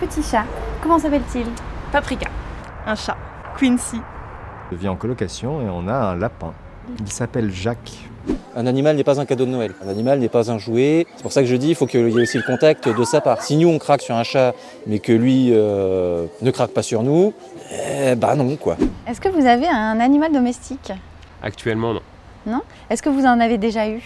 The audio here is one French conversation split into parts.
petit chat. Comment s'appelle-t-il? Paprika, un chat. Quincy. Je vis en colocation et on a un lapin. Il s'appelle Jacques. Un animal n'est pas un cadeau de Noël. Un animal n'est pas un jouet. C'est pour ça que je dis il faut qu'il y ait aussi le contact de sa part. Si nous on craque sur un chat, mais que lui euh, ne craque pas sur nous, eh bah non quoi. Est-ce que vous avez un animal domestique? Actuellement, non. Non? Est-ce que vous en avez déjà eu?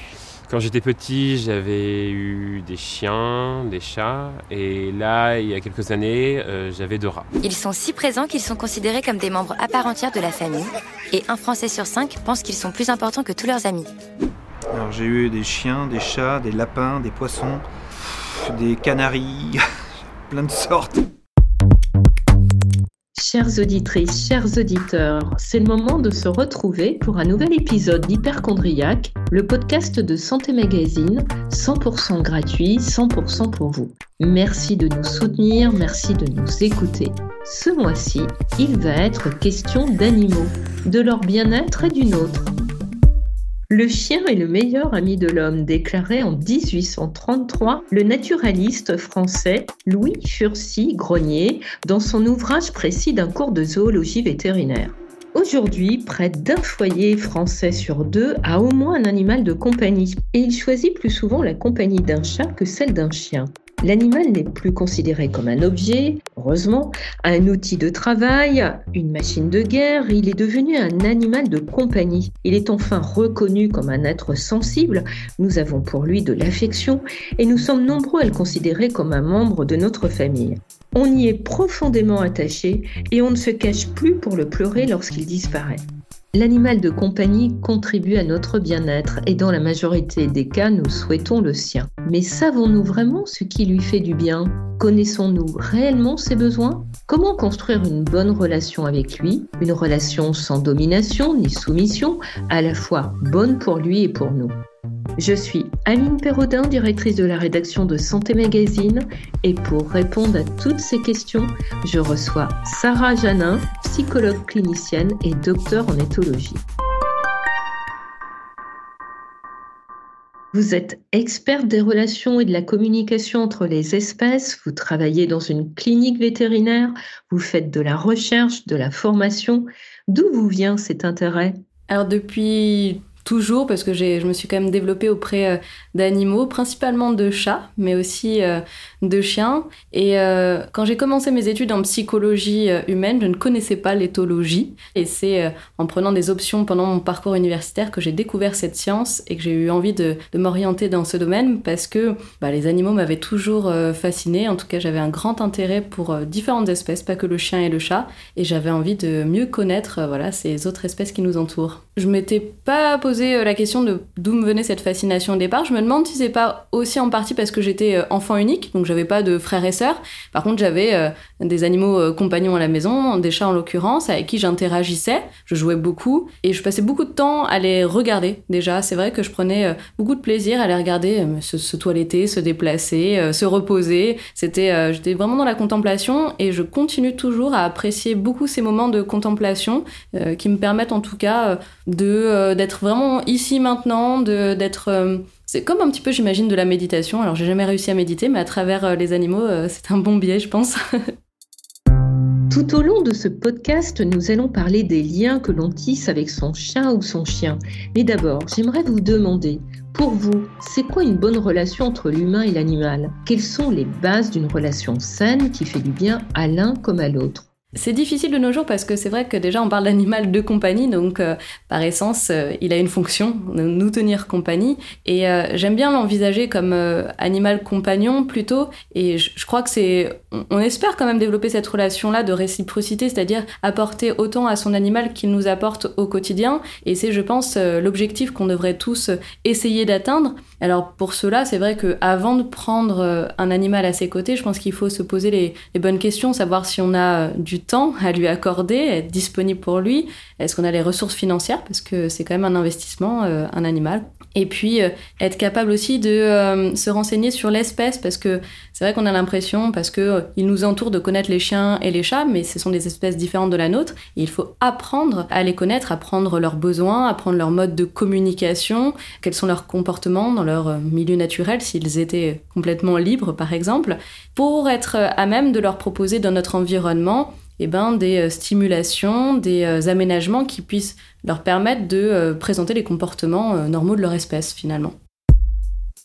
Quand j'étais petit, j'avais eu des chiens, des chats, et là, il y a quelques années, euh, j'avais deux rats. Ils sont si présents qu'ils sont considérés comme des membres à part entière de la famille, et un Français sur cinq pense qu'ils sont plus importants que tous leurs amis. Alors j'ai eu des chiens, des chats, des lapins, des poissons, des canaris, plein de sortes. Chères auditrices, chers auditeurs, c'est le moment de se retrouver pour un nouvel épisode d'Hyperchondriac, le podcast de Santé Magazine, 100% gratuit, 100% pour vous. Merci de nous soutenir, merci de nous écouter. Ce mois-ci, il va être question d'animaux, de leur bien-être et du nôtre. Le chien est le meilleur ami de l'homme, déclarait en 1833 le naturaliste français Louis Furcy Grenier dans son ouvrage précis d'un cours de zoologie vétérinaire. Aujourd'hui, près d'un foyer français sur deux a au moins un animal de compagnie et il choisit plus souvent la compagnie d'un chat que celle d'un chien. L'animal n'est plus considéré comme un objet, heureusement, un outil de travail, une machine de guerre, il est devenu un animal de compagnie. Il est enfin reconnu comme un être sensible, nous avons pour lui de l'affection et nous sommes nombreux à le considérer comme un membre de notre famille. On y est profondément attaché et on ne se cache plus pour le pleurer lorsqu'il disparaît. L'animal de compagnie contribue à notre bien-être et dans la majorité des cas, nous souhaitons le sien. Mais savons-nous vraiment ce qui lui fait du bien? Connaissons-nous réellement ses besoins? Comment construire une bonne relation avec lui? Une relation sans domination ni soumission, à la fois bonne pour lui et pour nous. Je suis Aline Perraudin, directrice de la rédaction de Santé Magazine, et pour répondre à toutes ces questions, je reçois Sarah Janin, psychologue clinicienne et docteur en éthologie. Vous êtes experte des relations et de la communication entre les espèces, vous travaillez dans une clinique vétérinaire, vous faites de la recherche, de la formation. D'où vous vient cet intérêt? Alors depuis toujours parce que je me suis quand même développée auprès euh, d'animaux, principalement de chats, mais aussi euh, de chiens. Et euh, quand j'ai commencé mes études en psychologie humaine, je ne connaissais pas l'éthologie. Et c'est en prenant des options pendant mon parcours universitaire que j'ai découvert cette science et que j'ai eu envie de, m'orienter dans ce domaine parce que bah, les animaux m'avaient toujours fasciné. En tout cas, j'avais un grand intérêt pour différentes espèces, pas que le chien et le chat. Et j'avais envie de mieux connaître ces autres espèces qui nous entourent. Je m'étais pas posé la question de d'où me venait cette fascination au départ. Je me demande si c'est pas aussi en partie parce que j'étais enfant unique, donc j'avais pas de frères et sœurs. Par contre, j'avais des animaux compagnons à la maison, des chats en l'occurrence, avec qui j'interagissais. Je jouais beaucoup et je passais beaucoup de temps à les regarder. Déjà, c'est vrai que je prenais beaucoup de plaisir à les regarder se, se toiletter, se déplacer, se reposer. C'était, j'étais vraiment dans la contemplation et je continue toujours à apprécier beaucoup ces moments de contemplation qui me permettent en tout cas de d'être vraiment ici maintenant, d'être c'est comme un petit peu, j'imagine, de la méditation. Alors, j'ai jamais réussi à méditer, mais à travers les animaux, c'est un bon biais, je pense. Tout au long de ce podcast, nous allons parler des liens que l'on tisse avec son chat ou son chien. Mais d'abord, j'aimerais vous demander, pour vous, c'est quoi une bonne relation entre l'humain et l'animal? Quelles sont les bases d'une relation saine qui fait du bien à l'un comme à l'autre? C'est difficile de nos jours parce que c'est vrai que déjà on parle d'animal de compagnie, donc euh, par essence euh, il a une fonction, nous tenir compagnie. Et euh, j'aime bien l'envisager comme animal compagnon plutôt. Et je, crois que c'est, on, on, espère quand même développer cette relation-là de réciprocité, c'est-à-dire apporter autant à son animal qu'il nous apporte au quotidien. Et c'est, je pense, l'objectif qu'on devrait tous essayer d'atteindre. Alors pour cela, c'est vrai que avant de prendre un animal à ses côtés, je pense qu'il faut se poser les, les bonnes questions, savoir si on a du temps à lui accorder, être disponible pour lui. Est-ce qu'on a les ressources financières? Parce que c'est quand même un investissement, euh, un animal. et puis euh, être capable aussi de euh, se renseigner sur l'espèce. Parce que c'est vrai qu'on a l'impression parce que il nous entoure de connaître les chiens et les chats mais ce sont des espèces différentes de la nôtre. Il faut apprendre à les connaître apprendre leurs besoins apprendre leur mode de communication quels sont leurs comportements dans leur milieu naturel s'ils étaient complètement libres par exemple pour être à même de leur proposer dans notre environnement eh ben, des stimulations, des aménagements qui puissent leur permettre de euh, présenter les comportements euh, normaux de leur espèce finalement.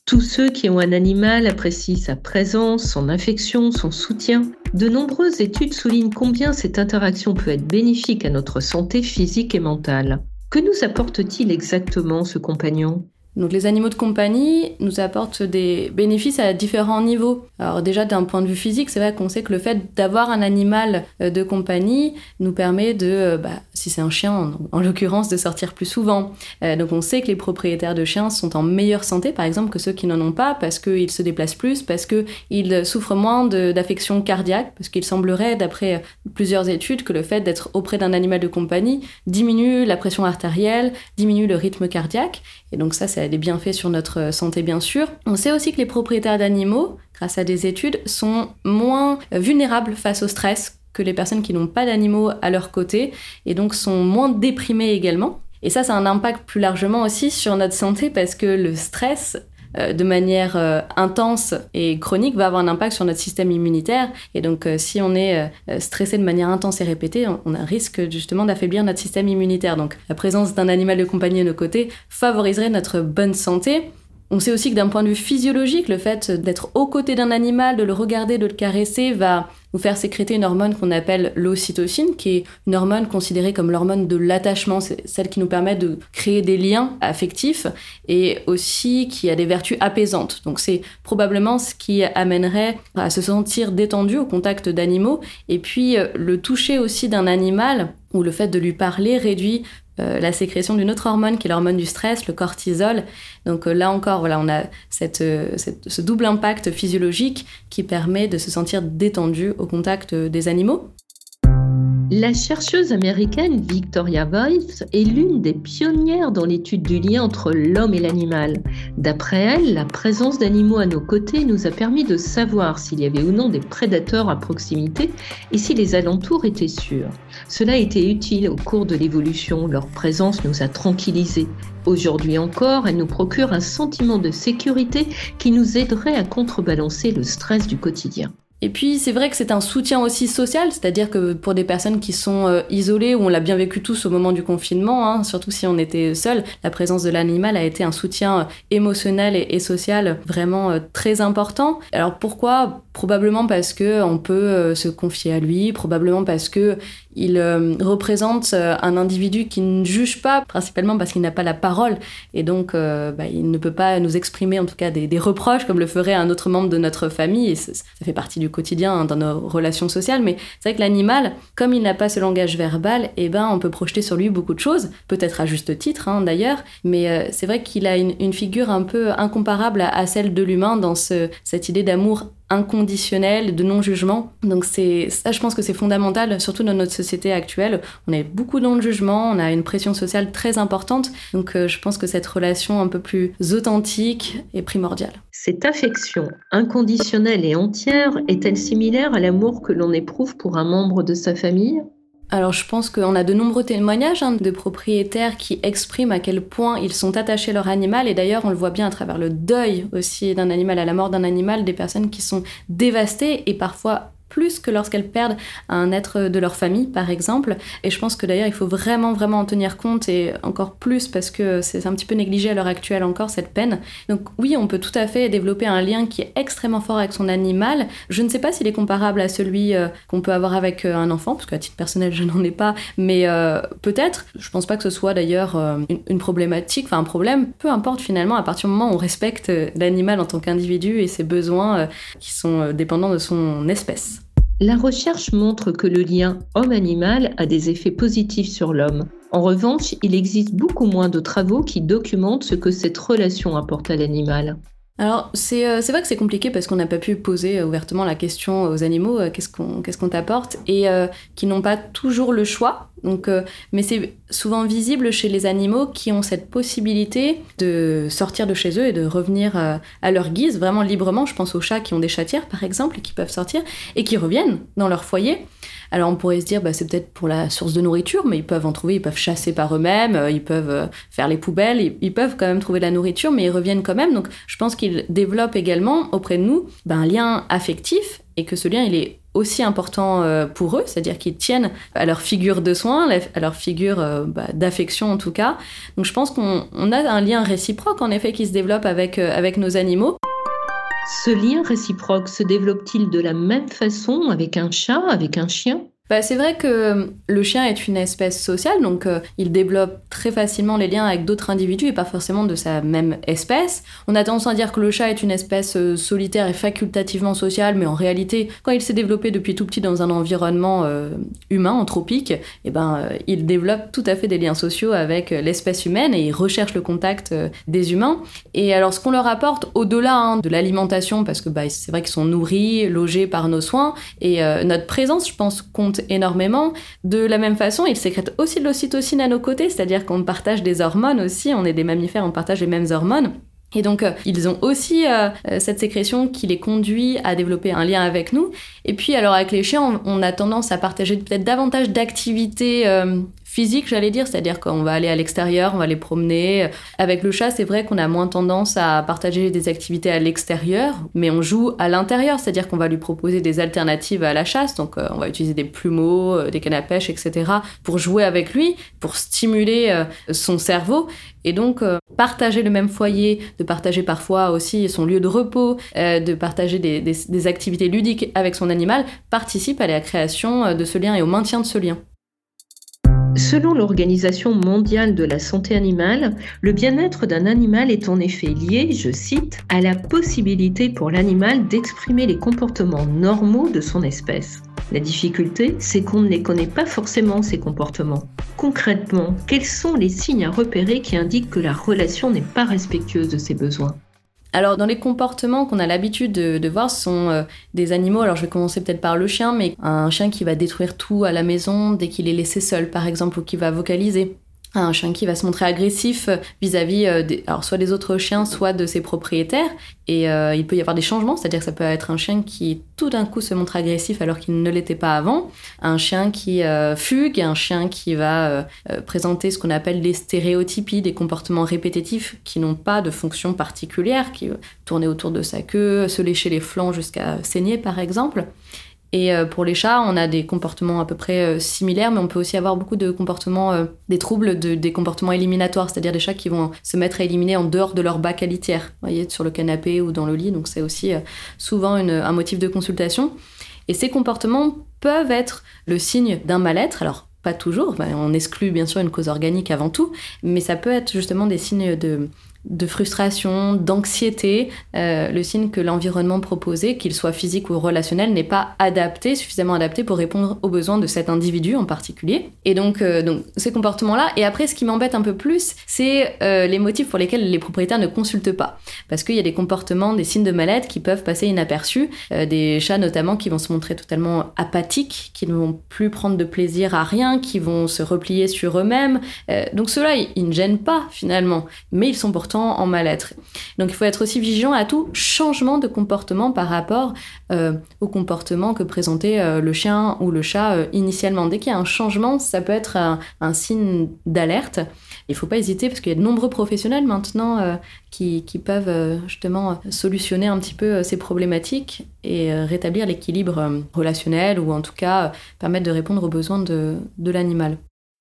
Tous ceux qui ont un animal apprécient sa présence, son affection, son soutien. De nombreuses études soulignent combien cette interaction peut être bénéfique à notre santé physique et mentale. Que nous apporte-t-il exactement ce compagnon? Donc les animaux de compagnie nous apportent des bénéfices à différents niveaux. Alors déjà d'un point de vue physique, c'est vrai qu'on sait que le fait d'avoir un animal euh, de compagnie nous permet de, euh, bah, si c'est un chien en, l'occurrence, de sortir plus souvent. Euh, donc on sait que les propriétaires de chiens sont en meilleure santé par exemple que ceux qui n'en ont pas parce qu'ils se déplacent plus, parce qu'ils souffrent moins d'affections cardiaques, parce qu'il semblerait d'après plusieurs études que le fait d'être auprès d'un animal de compagnie diminue la pression artérielle, diminue le rythme cardiaque. Et donc ça c'est des bienfaits sur notre santé bien sûr. On sait aussi que les propriétaires d'animaux, grâce à des études, sont moins vulnérables face au stress que les personnes qui n'ont pas d'animaux à leur côté et donc sont moins déprimées également. Et ça, ça a un impact plus largement aussi sur notre santé parce que le stress euh, de manière euh, intense et chronique va avoir un impact sur notre système immunitaire. Et donc, euh, si on est stressé de manière intense et répétée, on, a un risque justement d'affaiblir notre système immunitaire. Donc, la présence d'un animal de compagnie à nos côtés favoriserait notre bonne santé. On sait aussi que d'un point de vue physiologique, le fait d'être aux côtés d'un animal, de le regarder, de le caresser, va nous faire sécréter une hormone qu'on appelle l'ocytocine, qui est une hormone considérée comme l'hormone de l'attachement, c'est celle qui nous permet de créer des liens affectifs et aussi qui a des vertus apaisantes. Donc c'est probablement ce qui amènerait à se sentir détendu au contact d'animaux. Et puis euh, le toucher aussi d'un animal ou le fait de lui parler réduit euh, la sécrétion d'une autre hormone qui est l'hormone du stress, le cortisol. Donc euh, là encore, voilà, on a euh, ce double impact physiologique qui permet de se sentir détendu au contact des animaux. La chercheuse américaine Victoria Weiss est l'une des pionnières dans l'étude du lien entre l'homme et l'animal. D'après elle, la présence d'animaux à nos côtés nous a permis de savoir s'il y avait ou non des prédateurs à proximité et si les alentours étaient sûrs. Cela été utile au cours de l'évolution, leur présence nous a tranquillisés. Aujourd'hui encore, elle nous procure un sentiment de sécurité qui nous aiderait à contrebalancer le stress du quotidien. Et puis c'est vrai que c'est un soutien aussi social, c'est-à-dire que pour des personnes qui sont euh, isolées, ou on l'a bien vécu tous au moment du confinement, hein, surtout si on était seul, la présence de l'animal a été un soutien euh, émotionnel et, social vraiment euh, très important. Alors pourquoi? Probablement parce que on peut se confier à lui, probablement parce que il représente un individu qui ne juge pas, principalement parce qu'il n'a pas la parole, et donc bah, il ne peut pas nous exprimer en tout cas des, des, reproches comme le ferait un autre membre de notre famille, et ça fait partie du quotidien, hein, dans nos relations sociales, mais c'est vrai que l'animal, comme il n'a pas ce langage verbal, eh ben, on peut projeter sur lui beaucoup de choses, peut-être à juste titre hein, d'ailleurs, mais euh, c'est vrai qu'il a une, figure un peu incomparable à, celle de l'humain dans cette idée d'amour inconditionnel, de non-jugement. Donc c'est ça, je pense que c'est fondamental, surtout dans notre société actuelle. On est beaucoup dans le jugement, on a une pression sociale très importante. Donc euh, je pense que cette relation un peu plus authentique est primordiale. Cette affection inconditionnelle et entière est-elle similaire à l'amour que l'on éprouve pour un membre de sa famille? Alors je pense qu'on a de nombreux témoignages hein, de propriétaires qui expriment à quel point ils sont attachés à leur animal. Et d'ailleurs on le voit bien à travers le deuil aussi d'un animal, à la mort d'un animal, des personnes qui sont dévastées et parfois plus que lorsqu'elles perdent un être de leur famille, par exemple. Et je pense que d'ailleurs, il faut vraiment, vraiment en tenir compte et encore plus parce que c'est un petit peu négligé à l'heure actuelle encore, cette peine. Donc oui, on peut tout à fait développer un lien qui est extrêmement fort avec son animal. Je ne sais pas s'il est comparable à celui euh, qu'on peut avoir avec euh, un enfant, parce qu'à titre personnel, je n'en ai pas, mais euh, peut-être. Je pense pas que ce soit d'ailleurs une, une, problématique, enfin un problème, peu importe finalement, à partir du moment où on respecte l'animal en tant qu'individu et ses besoins qui sont dépendants de son espèce. La recherche montre que le lien homme-animal a des effets positifs sur l'homme. En revanche, il existe beaucoup moins de travaux qui documentent ce que cette relation apporte à l'animal. Alors, c'est euh, vrai que c'est compliqué parce qu'on n'a pas pu poser ouvertement la question aux animaux, euh, qu'est-ce qu'on qu'est-ce qu'on t'apporte, et euh, qui n'ont pas toujours le choix Donc, euh, mais c'est souvent visible chez les animaux qui ont cette possibilité de sortir de chez eux et de revenir euh, à leur guise, vraiment librement. Je pense aux chats qui ont des chatières, par exemple, et qui peuvent sortir et qui reviennent dans leur foyer. Alors on pourrait se dire, bah, c'est peut-être pour la source de nourriture, mais ils peuvent en trouver, ils peuvent chasser par eux-mêmes, euh, ils peuvent faire les poubelles, ils, peuvent quand même trouver de la nourriture, mais ils reviennent quand même. Donc je pense qu'ils développent également auprès de nous bah, un lien affectif et que ce lien, il est aussi important euh, pour eux, c'est-à-dire qu'ils tiennent à leur figure de soins, à leur figure euh, bah, d'affection en tout cas. Donc je pense qu'on a un lien réciproque en effet qui se développe avec, euh, avec nos animaux. Ce lien réciproque se développe-t-il de la même façon avec un chat, avec un chien? Bah, c'est vrai que le chien est une espèce sociale, donc euh, il développe très facilement les liens avec d'autres individus et pas forcément de sa même espèce. On a tendance à dire que le chat est une espèce euh, solitaire et facultativement sociale, mais en réalité, quand il s'est développé depuis tout petit dans un environnement euh, humain, anthropique, eh ben, il développe tout à fait des liens sociaux avec l'espèce humaine et il recherche le contact des humains. Et alors, ce qu'on leur apporte au-delà hein, de l'alimentation, parce que bah, c'est vrai qu'ils sont nourris, logés par nos soins, et notre présence, je pense, compte énormément. De la même façon, ils sécrètent aussi de l'ocytocine à nos côtés, c'est-à-dire qu'on partage des hormones aussi, on est des mammifères, on partage les mêmes hormones. Et donc, euh, ils ont aussi euh, euh, cette sécrétion qui les conduit à développer un lien avec nous. Et puis, alors, avec les chiens, on, a tendance à partager peut-être davantage d'activités physique, j'allais dire, c'est-à-dire qu'on va aller à l'extérieur, on va les promener. Avec le chat, c'est vrai qu'on a moins tendance à partager des activités à l'extérieur, mais on joue à l'intérieur, c'est-à-dire qu'on va lui proposer des alternatives à la chasse, donc euh, on va utiliser des plumeaux, euh, des cannes à pêche, etc., pour jouer avec lui, pour stimuler euh, son cerveau. Et donc, partager le même foyer, de partager parfois aussi son lieu de repos, de partager des, des activités ludiques avec son animal, participe à la création de ce lien et au maintien de ce lien. Selon l'Organisation mondiale de la santé animale, le bien-être d'un animal est en effet lié, je cite, à la possibilité pour l'animal d'exprimer les comportements normaux de son espèce. La difficulté, c'est qu'on ne les connaît pas forcément, ces comportements. Concrètement, quels sont les signes à repérer qui indiquent que la relation n'est pas respectueuse de ses besoins? Alors, dans les comportements qu'on a l'habitude de, voir, ce sont euh, des animaux. Alors, je vais commencer peut-être par le chien, mais un chien qui va détruire tout à la maison dès qu'il est laissé seul, par exemple, ou qui va vocaliser un chien qui va se montrer agressif vis-à-vis euh, alors soit des autres chiens, soit de ses propriétaires. Et euh, il peut y avoir des changements, c'est-à-dire que ça peut être un chien qui tout d'un coup se montre agressif alors qu'il ne l'était pas avant, un chien qui euh, fugue, un chien qui va présenter ce qu'on appelle des stéréotypies, des comportements répétitifs qui n'ont pas de fonction particulière, qui tourner autour de sa queue, se lécher les flancs jusqu'à saigner par exemple. Et euh, pour les chats, on a des comportements à peu près euh, similaires, mais on peut aussi avoir beaucoup de comportements, euh, des troubles, des comportements éliminatoires, c'est-à-dire des chats qui vont se mettre à éliminer en dehors de leur bac à litière, voyez, sur le canapé ou dans le lit. Donc c'est aussi souvent un motif de consultation. Et ces comportements peuvent être le signe d'un mal-être. Alors pas toujours, on exclut bien sûr une cause organique avant tout, mais ça peut être justement des signes de, de frustration, d'anxiété, euh, le signe que l'environnement proposé, qu'il soit physique ou relationnel, n'est pas adapté, suffisamment adapté pour répondre aux besoins de cet individu en particulier. Et donc, euh, donc ces comportements-là. Et après, ce qui m'embête un peu plus, c'est euh, les motifs pour lesquels les propriétaires ne consultent pas. Parce qu'il y a des comportements, des signes de mal-être qui peuvent passer inaperçus. des chats notamment qui vont se montrer totalement apathiques, qui ne vont plus prendre de plaisir à rien, qui vont se replier sur eux-mêmes. donc ceux-là, ils ne gênent pas finalement, mais ils sont pourtant en mal-être. Donc il faut être aussi vigilant à tout changement de comportement par rapport euh, au comportement que présentait euh, le chien ou le chat euh, initialement. Dès qu'il y a un changement, ça peut être un, signe d'alerte. Il ne faut pas hésiter parce qu'il y a de nombreux professionnels maintenant qui, peuvent justement solutionner un petit peu ces problématiques et rétablir l'équilibre relationnel ou en tout cas permettre de répondre aux besoins de l'animal.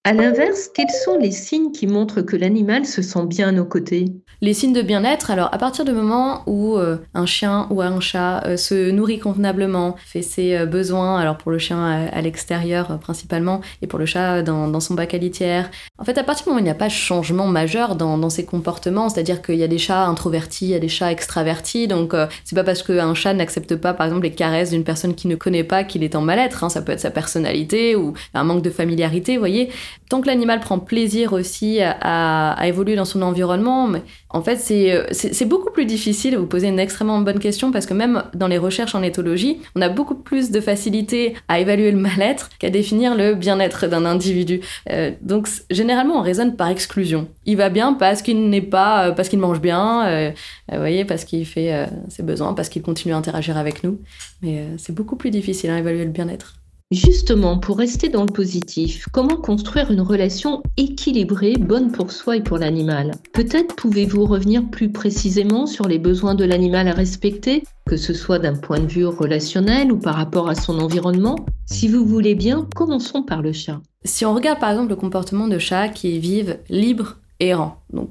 À l'inverse, quels sont les signes qui montrent que l'animal se sent bien à nos côtés? Les signes de bien-être, alors à partir du moment où euh, un chien ou un chat euh, se nourrit convenablement, fait ses euh, besoins, alors pour le chien à, l'extérieur principalement, et pour le chat dans, son bac à litière, en fait à partir du moment où il n'y a pas de changement majeur dans, ses comportements, c'est-à-dire qu'il y a des chats introvertis, il y a des chats extravertis, donc c'est pas parce qu'un chat n'accepte pas par exemple les caresses d'une personne qu'il ne connaît pas qu'il est en mal-être, hein. ça peut être sa personnalité ou un manque de familiarité, vous voyez. Tant que l'animal prend plaisir aussi à, évoluer dans son environnement, mais en fait, c'est beaucoup plus difficile. Vous posez une extrêmement bonne question parce que même dans les recherches en éthologie, on a beaucoup plus de facilité à évaluer le mal-être qu'à définir le bien-être d'un individu. Euh, donc, généralement, on raisonne par exclusion. Il va bien parce qu'il n'est pas, parce qu'il mange bien, euh, vous voyez, parce qu'il fait ses besoins, parce qu'il continue à interagir avec nous. Mais c'est beaucoup plus difficile à évaluer le bien-être. Justement, pour rester dans le positif, comment construire une relation équilibrée, bonne pour soi et pour l'animal? Peut-être pouvez-vous revenir plus précisément sur les besoins de l'animal à respecter, que ce soit d'un point de vue relationnel ou par rapport à son environnement? Si vous voulez bien, commençons par le chat. Si on regarde par exemple le comportement de chats qui vivent libres errants, donc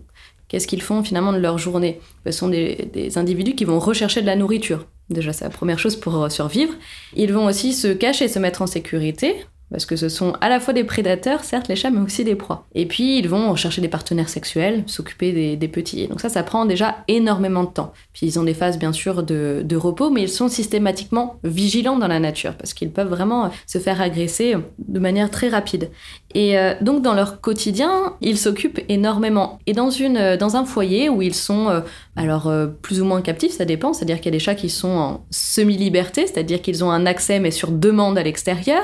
qu'est-ce qu'ils font finalement de leur journée? Ce sont des individus qui vont rechercher de la nourriture Déjà, c'est la première chose pour euh, survivre. Ils vont aussi se cacher, se mettre en sécurité, parce que ce sont à la fois des prédateurs, certes les chats, mais aussi des proies. Et puis ils vont chercher des partenaires sexuels, s'occuper des, petits. donc ça, ça prend déjà énormément de temps. Puis ils ont des phases bien sûr de, repos, mais ils sont systématiquement vigilants dans la nature, parce qu'ils peuvent vraiment se faire agresser de manière très rapide. Et euh, donc dans leur quotidien, ils s'occupent énormément. Et dans, une, dans un foyer où ils sont euh, alors euh, plus ou moins captifs, ça dépend, c'est-à-dire qu'il y a des chats qui sont en semi-liberté, c'est-à-dire qu'ils ont un accès mais sur demande à l'extérieur.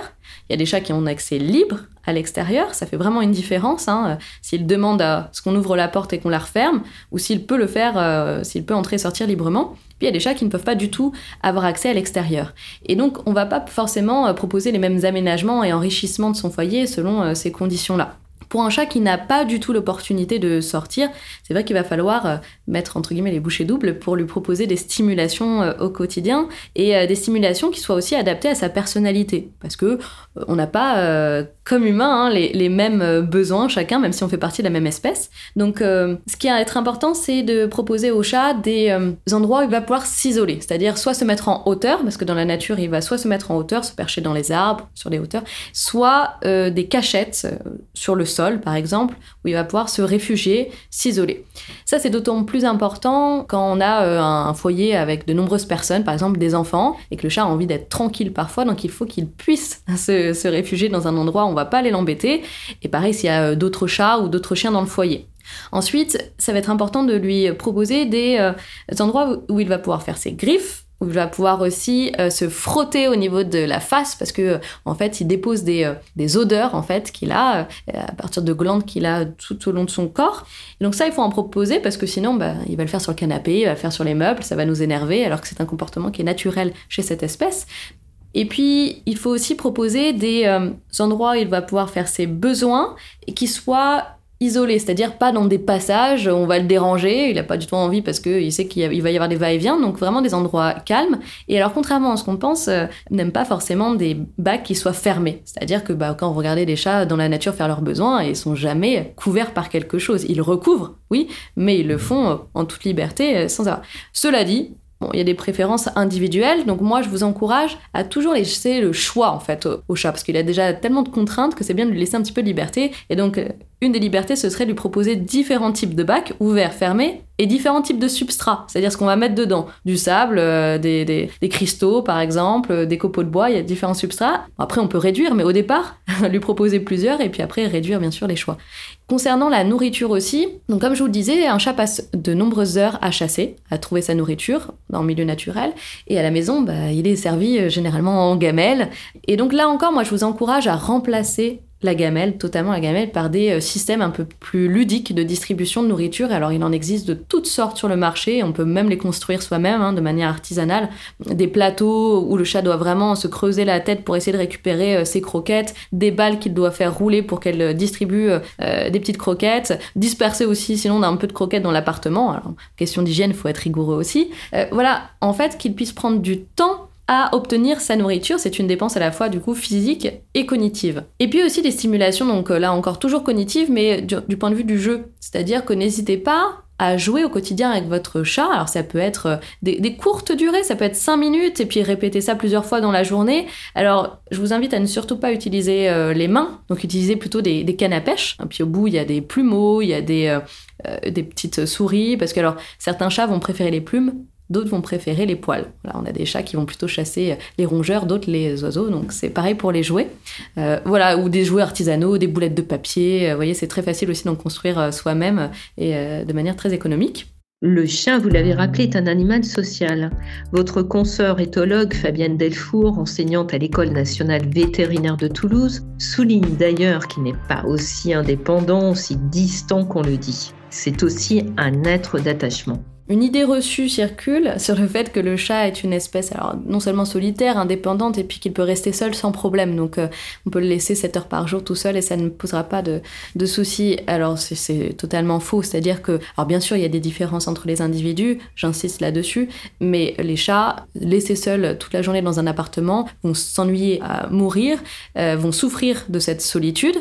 Il y a des chats qui ont accès libre à l'extérieur, ça fait vraiment une différence. Hein, s'il demande à ce qu'on ouvre la porte et qu'on la referme, ou s'il peut le faire, euh, s'il peut entrer et sortir librement. Puis il y a des chats qui ne peuvent pas du tout avoir accès à l'extérieur. Et donc on ne va pas forcément euh, proposer les mêmes aménagements et enrichissements de son foyer selon euh, ces conditions-là. Pour un chat qui n'a pas du tout l'opportunité de sortir, c'est vrai qu'il va falloir euh, mettre entre guillemets les bouchées doubles pour lui proposer des stimulations euh, au quotidien et euh, des stimulations qui soient aussi adaptées à sa personnalité. Parce que on n'a pas, comme humain, hein, les, mêmes besoins chacun, même si on fait partie de la même espèce. Donc, ce qui va être important, c'est de proposer au chat des endroits où il va pouvoir s'isoler, c'est-à-dire soit se mettre en hauteur, parce que dans la nature, il va soit se mettre en hauteur, se percher dans les arbres, sur des hauteurs, soit des cachettes sur le sol par exemple, où il va pouvoir se réfugier, s'isoler. Ça, c'est d'autant plus important quand on a euh, un foyer avec de nombreuses personnes, par exemple des enfants, et que le chat a envie d'être tranquille parfois, donc il faut qu'il puisse se, réfugier dans un endroit où on va pas aller l'embêter. Et pareil, s'il y a euh, d'autres chats ou d'autres chiens dans le foyer. Ensuite, ça va être important de lui proposer des euh, endroits où il va pouvoir faire ses griffes, où il va pouvoir aussi euh, se frotter au niveau de la face parce que en fait il dépose des, euh, des odeurs en fait qu'il a euh, à partir de glandes qu'il a tout au long de son corps. Et donc ça il faut en proposer parce que sinon bah, il va le faire sur le canapé il va le faire sur les meubles ça va nous énerver alors que c'est un comportement qui est naturel chez cette espèce. Et puis, il faut aussi proposer des endroits où il va pouvoir faire ses besoins et qui soient isolé, c'est-à-dire pas dans des passages, on va le déranger, il n'a pas du tout envie parce qu'il sait qu'il va y avoir des va-et-vient, donc vraiment des endroits calmes. Et alors contrairement à ce qu'on pense, euh, n'aime pas forcément des bacs qui soient fermés. C'est-à-dire que bah, quand vous regardez des chats dans la nature faire leurs besoins, ils sont jamais couverts par quelque chose. Ils recouvrent, oui, mais ils le font euh, en toute liberté euh, sans avoir. Cela dit, Bon, il y a des préférences individuelles, donc moi je vous encourage à toujours laisser le choix en fait au, chat, parce qu'il a déjà tellement de contraintes que c'est bien de lui laisser un petit peu de liberté. Et donc une des libertés, ce serait de lui proposer différents types de bacs, ouverts, fermés, et différents types de substrats, c'est-à-dire ce qu'on va mettre dedans. Du sable, euh, des, des, cristaux par exemple, euh, des copeaux de bois, il y a différents substrats. Après on peut réduire, mais au départ, lui proposer plusieurs, et puis après réduire bien sûr les choix. Concernant la nourriture aussi, donc comme je vous le disais, un chat passe de nombreuses heures à chasser, à trouver sa nourriture dans le milieu naturel, et à la maison, bah, il est servi euh, généralement en gamelle. Et donc là encore, moi je vous encourage à remplacer la gamelle, totalement la gamelle, par des euh, systèmes un peu plus ludiques de distribution de nourriture. Alors il en existe de toutes sortes sur le marché, on peut même les construire soi-même hein, de manière artisanale. Des plateaux où le chat doit vraiment se creuser la tête pour essayer de récupérer euh, ses croquettes, des balles qu'il doit faire rouler pour qu'elle euh, distribue des petites croquettes, disperser aussi sinon on a un peu de croquettes dans l'appartement. Alors question d'hygiène, faut être rigoureux aussi. voilà, en fait qu'il puisse prendre du temps à obtenir sa nourriture. C'est une dépense à la fois du coup physique et cognitive. Et puis aussi des stimulations, donc euh, là encore toujours cognitives, mais du, point de vue du jeu. C'est-à-dire que n'hésitez pas à jouer au quotidien avec votre chat. Alors ça peut être euh, des, courtes durées, ça peut être 5 minutes et puis répéter ça plusieurs fois dans la journée. Alors je vous invite à ne surtout pas utiliser euh, les mains, donc utiliser plutôt des, cannes à pêche. Et puis au bout il y a des plumeaux, il y a des, des petites souris, parce que alors certains chats vont préférer les plumes, D'autres vont préférer les poils. Voilà, on a des chats qui vont plutôt chasser les rongeurs, d'autres les oiseaux. Donc c'est pareil pour les jouets. Euh, voilà, ou des jouets artisanaux, des boulettes de papier. vous voyez, c'est très facile aussi d'en construire soi-même et de manière très économique. Le chien, vous l'avez rappelé, est un animal social. Votre consoeur éthologue Fabienne Delfour, enseignante à l'École nationale vétérinaire de Toulouse, souligne d'ailleurs qu'il n'est pas aussi indépendant, aussi distant qu'on le dit. C'est aussi un être d'attachement. Une idée reçue circule sur le fait que le chat est une espèce alors non seulement solitaire, indépendante, et puis qu'il peut rester seul sans problème. Donc euh, on peut le laisser 7 heures par jour tout seul et ça ne posera pas de, de soucis. Alors c'est totalement faux, c'est-à-dire que, alors bien sûr il y a des différences entre les individus, j'insiste là-dessus, mais les chats laissés seuls toute la journée dans un appartement vont s'ennuyer à mourir, euh, vont souffrir de cette solitude.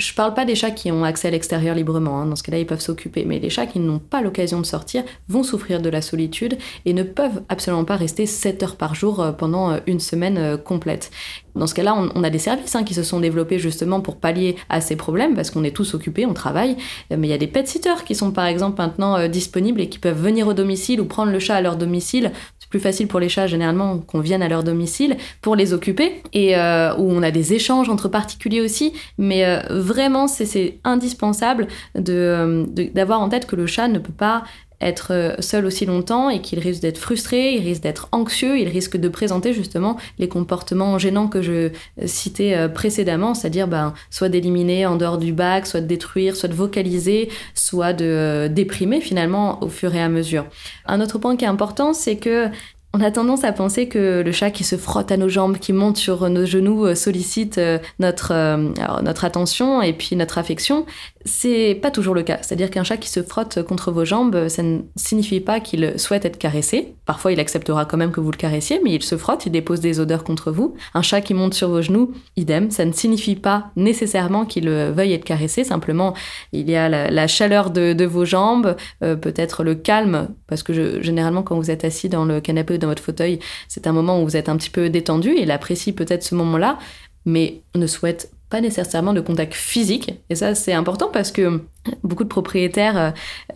Je parle pas des chats qui ont accès à l'extérieur librement, hein. dans ce cas-là ils peuvent s'occuper, mais les chats qui n'ont pas l'occasion de sortir vont souffrir de la solitude et ne peuvent absolument pas rester 7 heures par jour euh, pendant euh, une semaine euh, complète. Dans ce cas-là, on, a des services hein, qui se sont développés justement pour pallier à ces problèmes, parce qu'on est tous occupés, on travaille, mais il y a des pet sitters qui sont par exemple maintenant disponibles et qui peuvent venir au domicile ou prendre le chat à leur domicile plus facile pour les chats généralement qu'on vienne à leur domicile pour les occuper et euh, où on a des échanges entre particuliers aussi. Mais euh, vraiment, c'est indispensable euh, d'avoir en tête que le chat ne peut pas être seul aussi longtemps et qu'il risque d'être frustré, il risque d'être anxieux, il risque de présenter justement les comportements gênants que je citais précédemment, c'est-à-dire ben, soit d'éliminer en dehors du bac, soit de détruire, soit de vocaliser, soit de déprimer finalement au fur et à mesure. Un autre point qui est important, c'est que on a tendance à penser que le chat qui se frotte à nos jambes, qui monte sur nos genoux, euh, sollicite euh, notre, euh, notre attention et puis notre affection. C'est pas toujours le cas. C'est-à-dire qu'un chat qui se frotte contre vos jambes, ça ne signifie pas qu'il souhaite être caressé. Parfois, il acceptera quand même que vous le caressiez, mais il se frotte, il dépose des odeurs contre vous. Un chat qui monte sur vos genoux, idem. Ça ne signifie pas nécessairement qu'il veuille être caressé. Simplement, il y a la, chaleur de, vos jambes, peut-être le calme, parce que généralement, quand vous êtes assis dans le canapé dans votre fauteuil, c'est un moment où vous êtes un petit peu détendu. Il apprécie peut-être ce moment-là, mais ne souhaite pas nécessairement de contact physique. Et ça, c'est important parce que beaucoup de propriétaires euh,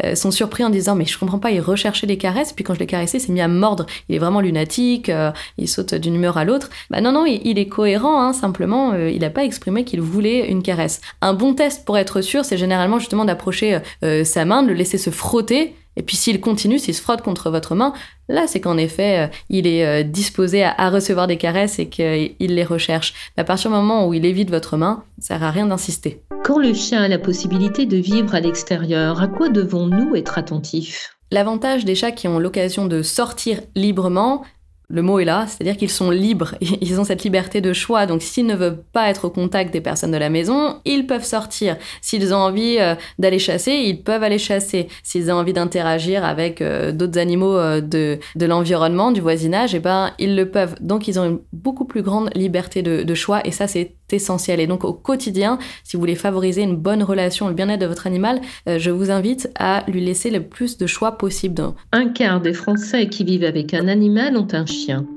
euh, sont surpris en disant mais je comprends pas, il recherchait des caresses, puis quand je l'ai caressé, il s'est mis à mordre. Il est vraiment lunatique, euh, il saute d'une humeur à l'autre. Bah non, non, il, est cohérent, hein, simplement, il n'a pas exprimé qu'il voulait une caresse. Un bon test pour être sûr, c'est généralement justement d'approcher sa main, de le laisser se frotter et puis s'il continue, s'il se frotte contre votre main, là c'est qu'en effet, il est disposé à, recevoir des caresses et qu'il les recherche. Mais à partir du moment où il évite votre main, ça sert à rien d'insister. Quand le chien a la possibilité de vivre à l'extérieur, à quoi devons-nous être attentifs? L'avantage des chats qui ont l'occasion de sortir librement, le mot est là, c'est-à-dire qu'ils sont libres, ils ont cette liberté de choix, donc s'ils ne veulent pas être au contact des personnes de la maison, ils peuvent sortir. S'ils ont envie euh, d'aller chasser, ils peuvent aller chasser. S'ils ont envie d'interagir avec euh, d'autres animaux euh, de, de l'environnement, du voisinage, eh ben, ils le peuvent. Donc ils ont une beaucoup plus grande liberté de, de choix, et ça c'est essentiel. Et donc au quotidien, si vous voulez favoriser une bonne relation, le bien-être de votre animal, je vous invite à lui laisser le plus de choix possible. Un quart des Français qui vivent avec un animal ont un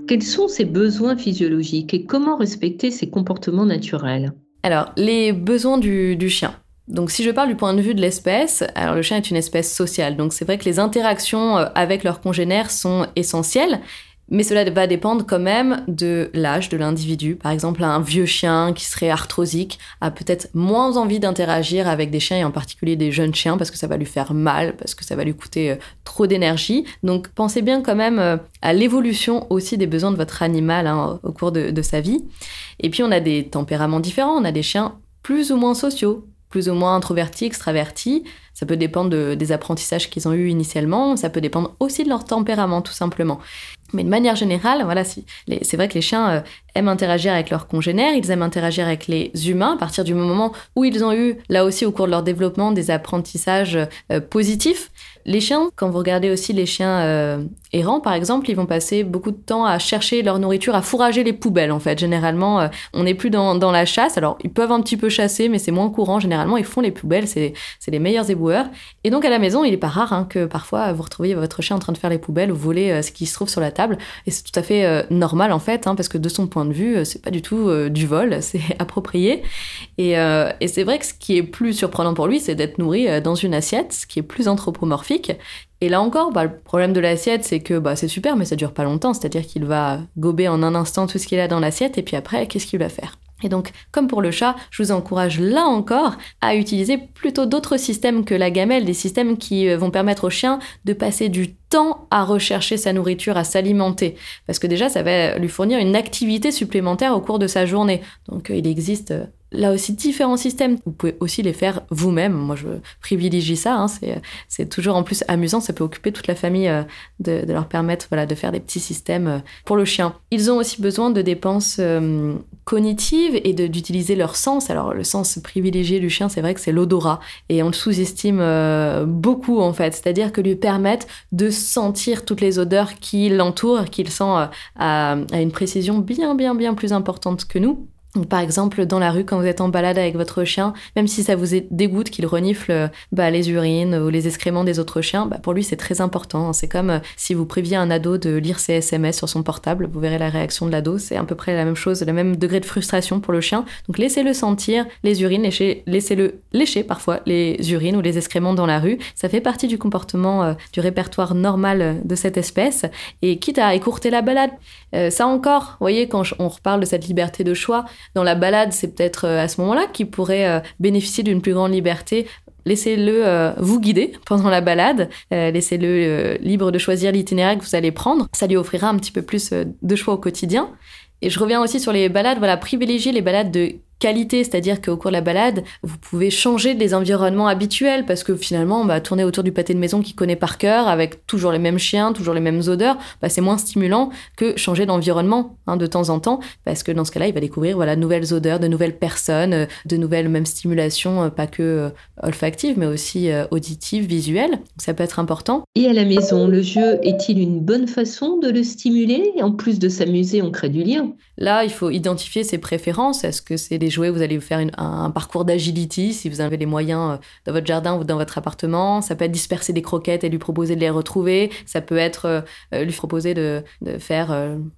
quels sont ses besoins physiologiques et comment respecter ses comportements naturels? Alors, les besoins du, chien. Donc si je parle du point de vue de l'espèce, alors le chien est une espèce sociale, donc c'est vrai que les interactions euh, avec leurs congénères sont essentielles, mais cela va dépendre quand même de l'âge de l'individu. Par exemple, un vieux chien qui serait arthrosique a peut-être moins envie d'interagir avec des chiens et en particulier des jeunes chiens parce que ça va lui faire mal, parce que ça va lui coûter euh, trop d'énergie. Donc pensez bien quand même euh, à l'évolution aussi des besoins de votre animal hein, au cours de, de sa vie. Et puis on a des tempéraments différents. On a des chiens plus ou moins sociaux, plus ou moins introvertis, extravertis. Ça peut dépendre des apprentissages qu'ils ont eus initialement, ça peut dépendre aussi de leur tempérament tout simplement. Mais de manière générale, voilà, c'est vrai que les chiens euh, aiment interagir avec leurs congénères, ils aiment interagir avec les humains à partir du moment où ils ont eu, là aussi au cours de leur développement, des apprentissages euh, positifs. Les chiens, quand vous regardez aussi les chiens euh, errants, par exemple, ils vont passer beaucoup de temps à chercher leur nourriture, à fourrager les poubelles, en fait. Généralement, euh, on n'est plus dans, la chasse. Alors, ils peuvent un petit peu chasser, mais c'est moins courant. Généralement, ils font les poubelles. C'est les meilleurs éboueurs éboueur. Et donc à la maison, il n'est pas rare hein, que parfois vous retrouviez votre chien en train de faire les poubelles ou voler euh, ce qui se trouve sur la table. Et c'est tout à fait euh, normal en fait, hein, parce que de son point de vue, c'est pas du tout du vol, c'est approprié. Et, et c'est vrai que ce qui est plus surprenant pour lui, c'est d'être nourri dans une assiette, ce qui est plus anthropomorphique. Et là encore, bah, le problème de l'assiette, c'est que bah, c'est super, mais ça dure pas longtemps. C'est-à-dire qu'il va gober en un instant tout ce qu'il a dans l'assiette, et puis après, qu'est-ce qu'il va faire? Et donc, comme pour le chat, je vous encourage là encore à utiliser plutôt d'autres systèmes que la gamelle, des systèmes qui euh, vont permettre au chien de passer du temps à rechercher sa nourriture, à s'alimenter. Parce que déjà, ça va lui fournir une activité supplémentaire au cours de sa journée. Donc, euh, il existe euh, là aussi différents systèmes. Vous pouvez aussi les faire vous-même. Moi, je privilégie ça. Hein. C'est toujours en plus amusant. Ça peut occuper toute la famille euh, de, leur permettre voilà, de faire des petits systèmes euh, pour le chien. Ils ont aussi besoin de dépenses euh, cognitives et d'utiliser leur sens. Alors, le sens privilégié du chien, c'est vrai que c'est l'odorat. Et on le sous-estime beaucoup, en fait. C'est-à-dire que lui permettre de sentir toutes les odeurs qui l'entourent, qu'il sent à une précision bien, bien, bien plus importante que nous par exemple, dans la rue, quand vous êtes en balade avec votre chien, même si ça vous dégoûte qu'il renifle bah, les urines ou les excréments des autres chiens, bah, pour lui c'est très important. C'est comme euh, si vous priviez un ado de lire ses SMS sur son portable, vous verrez la réaction de l'ado, c'est à peu près la même chose, le même degré de frustration pour le chien. Donc laissez-le sentir les urines, laissez-le lécher parfois les urines ou les excréments dans la rue. Ça fait partie du comportement, euh, du répertoire normal de cette espèce. Et quitte à écourter la balade, euh, ça encore, vous voyez, quand on reparle de cette liberté de choix, dans la balade, c'est peut-être euh, à ce moment-là qu'il pourrait euh, bénéficier d'une plus grande liberté laissez-le vous guider pendant la balade, laissez-le libre de choisir l'itinéraire que vous allez prendre. Ça lui offrira un petit peu plus de choix au quotidien. Et je reviens aussi sur les balades, voilà, privilégier les balades de qualité, c'est-à-dire qu'au cours de la balade, vous pouvez changer des environnements habituels parce que finalement, bah, tourner autour du pâté de maison qu'il connaît par cœur avec toujours les mêmes chiens, toujours les mêmes odeurs, bah, c'est moins stimulant que changer d'environnement hein, de temps en temps parce que dans ce cas-là, il va découvrir voilà de nouvelles odeurs, de nouvelles personnes, euh, de nouvelles mêmes stimulations, euh, pas que euh, olfactives mais aussi auditives, visuelles. Ça peut être important. Et à la maison, le jeu est-il une bonne façon de le stimuler En plus de s'amuser, on crée du lien? Là, il faut identifier ses préférences. Est-ce que c'est des jouets, vous allez faire un, parcours d'agility si vous avez les moyens euh, dans votre jardin ou dans votre appartement? Ça peut être disperser des croquettes et lui proposer de les retrouver. Ça peut être euh, euh, lui proposer de, faire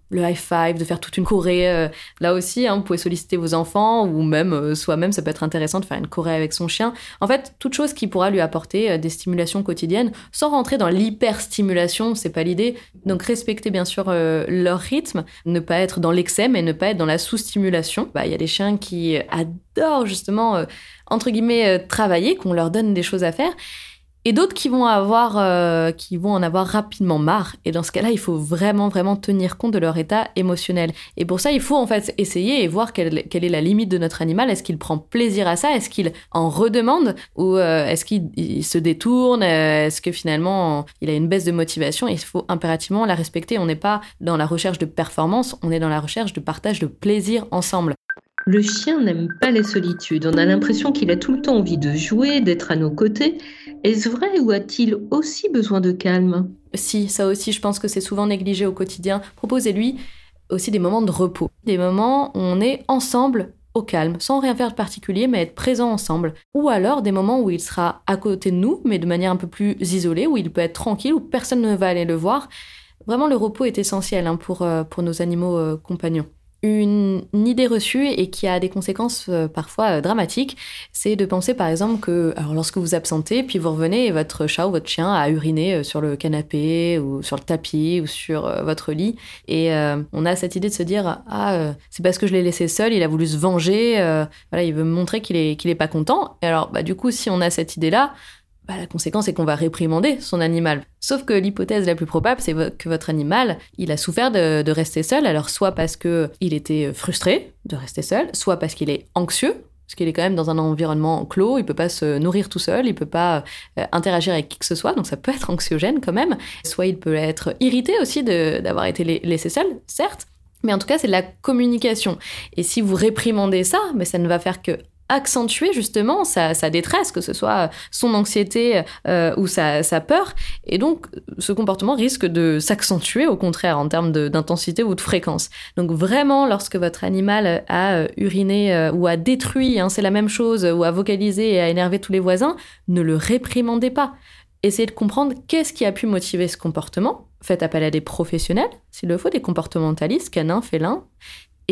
le high five, de faire toute une choré. là aussi, hein, vous pouvez solliciter vos enfants ou même soi-même, ça peut être intéressant de faire une choré avec son chien. En fait, toute chose qui pourra lui apporter des stimulations quotidiennes sans rentrer dans l'hyperstimulation, c'est pas l'idée. Donc respecter bien sûr leur rythme, ne pas être dans l'excès mais ne pas être dans la sous-stimulation. Bah, il y a des chiens qui adorent justement, euh, entre guillemets, euh, travailler, qu'on leur donne des choses à faire et d'autres qui vont avoir euh, qui vont en avoir rapidement marre. Et dans ce cas-là il faut vraiment vraiment tenir compte de leur état émotionnel. Et pour ça il faut en fait essayer et voir quelle, quelle est la limite de notre animal. Est-ce qu'il prend plaisir à ça? Est-ce qu'il en redemande? Ou euh, est-ce qu'il se détourne? Est-ce que finalement il a une baisse de motivation? Il faut impérativement la respecter. On n'est pas dans la recherche de performance. On est dans la recherche de partage de plaisir ensemble. Le chien n'aime pas la solitude. On a l'impression qu'il a tout le temps envie de jouer, d'être à nos côtés. Est-ce vrai ou a-t-il aussi besoin de calme? Si, ça aussi, je pense que c'est souvent négligé au quotidien. Proposez-lui aussi des moments de repos, des moments où on est ensemble au calme, sans rien faire de particulier, mais être présent ensemble. Ou alors des moments où il sera à côté de nous, mais de manière un peu plus isolée, où il peut être tranquille, où personne ne va aller le voir. Vraiment, le repos est essentiel hein, pour, euh, pour nos animaux euh, compagnons une, idée reçue et qui a des conséquences euh, parfois euh, dramatiques, c'est de penser par exemple que alors lorsque vous absentez, puis vous revenez et votre chat ou votre chien a uriné euh, sur le canapé ou sur le tapis ou sur votre lit, et on a cette idée de se dire ah c'est parce que je l'ai laissé seul, il a voulu se venger, voilà il veut me montrer qu'il est qu'il est pas content. Et alors bah du coup si on a cette idée là, la conséquence est qu'on va réprimander son animal. Sauf que l'hypothèse la plus probable, c'est que votre animal, il a souffert de, rester seul, alors soit parce qu'il était frustré de rester seul, soit parce qu'il est anxieux, parce qu'il est quand même dans un environnement clos, il peut pas se nourrir tout seul, il peut pas euh, interagir avec qui que ce soit, donc ça peut être anxiogène quand même. Soit il peut être irrité aussi d'avoir été laissé seul, certes, mais en tout cas c'est de la communication. Et si vous réprimandez ça, mais ça ne va faire que accentuer justement sa, détresse, que ce soit son anxiété euh, ou sa, peur. Et donc, ce comportement risque de s'accentuer au contraire en termes d'intensité ou de fréquence. Donc vraiment, lorsque votre animal a euh, uriné euh, ou a détruit, hein, c'est la même chose, ou a vocalisé et a énervé tous les voisins, ne le réprimandez pas. Essayez de comprendre qu'est-ce qui a pu motiver ce comportement. Faites appel à des professionnels, s'il le faut, des comportementalistes, canins, félins,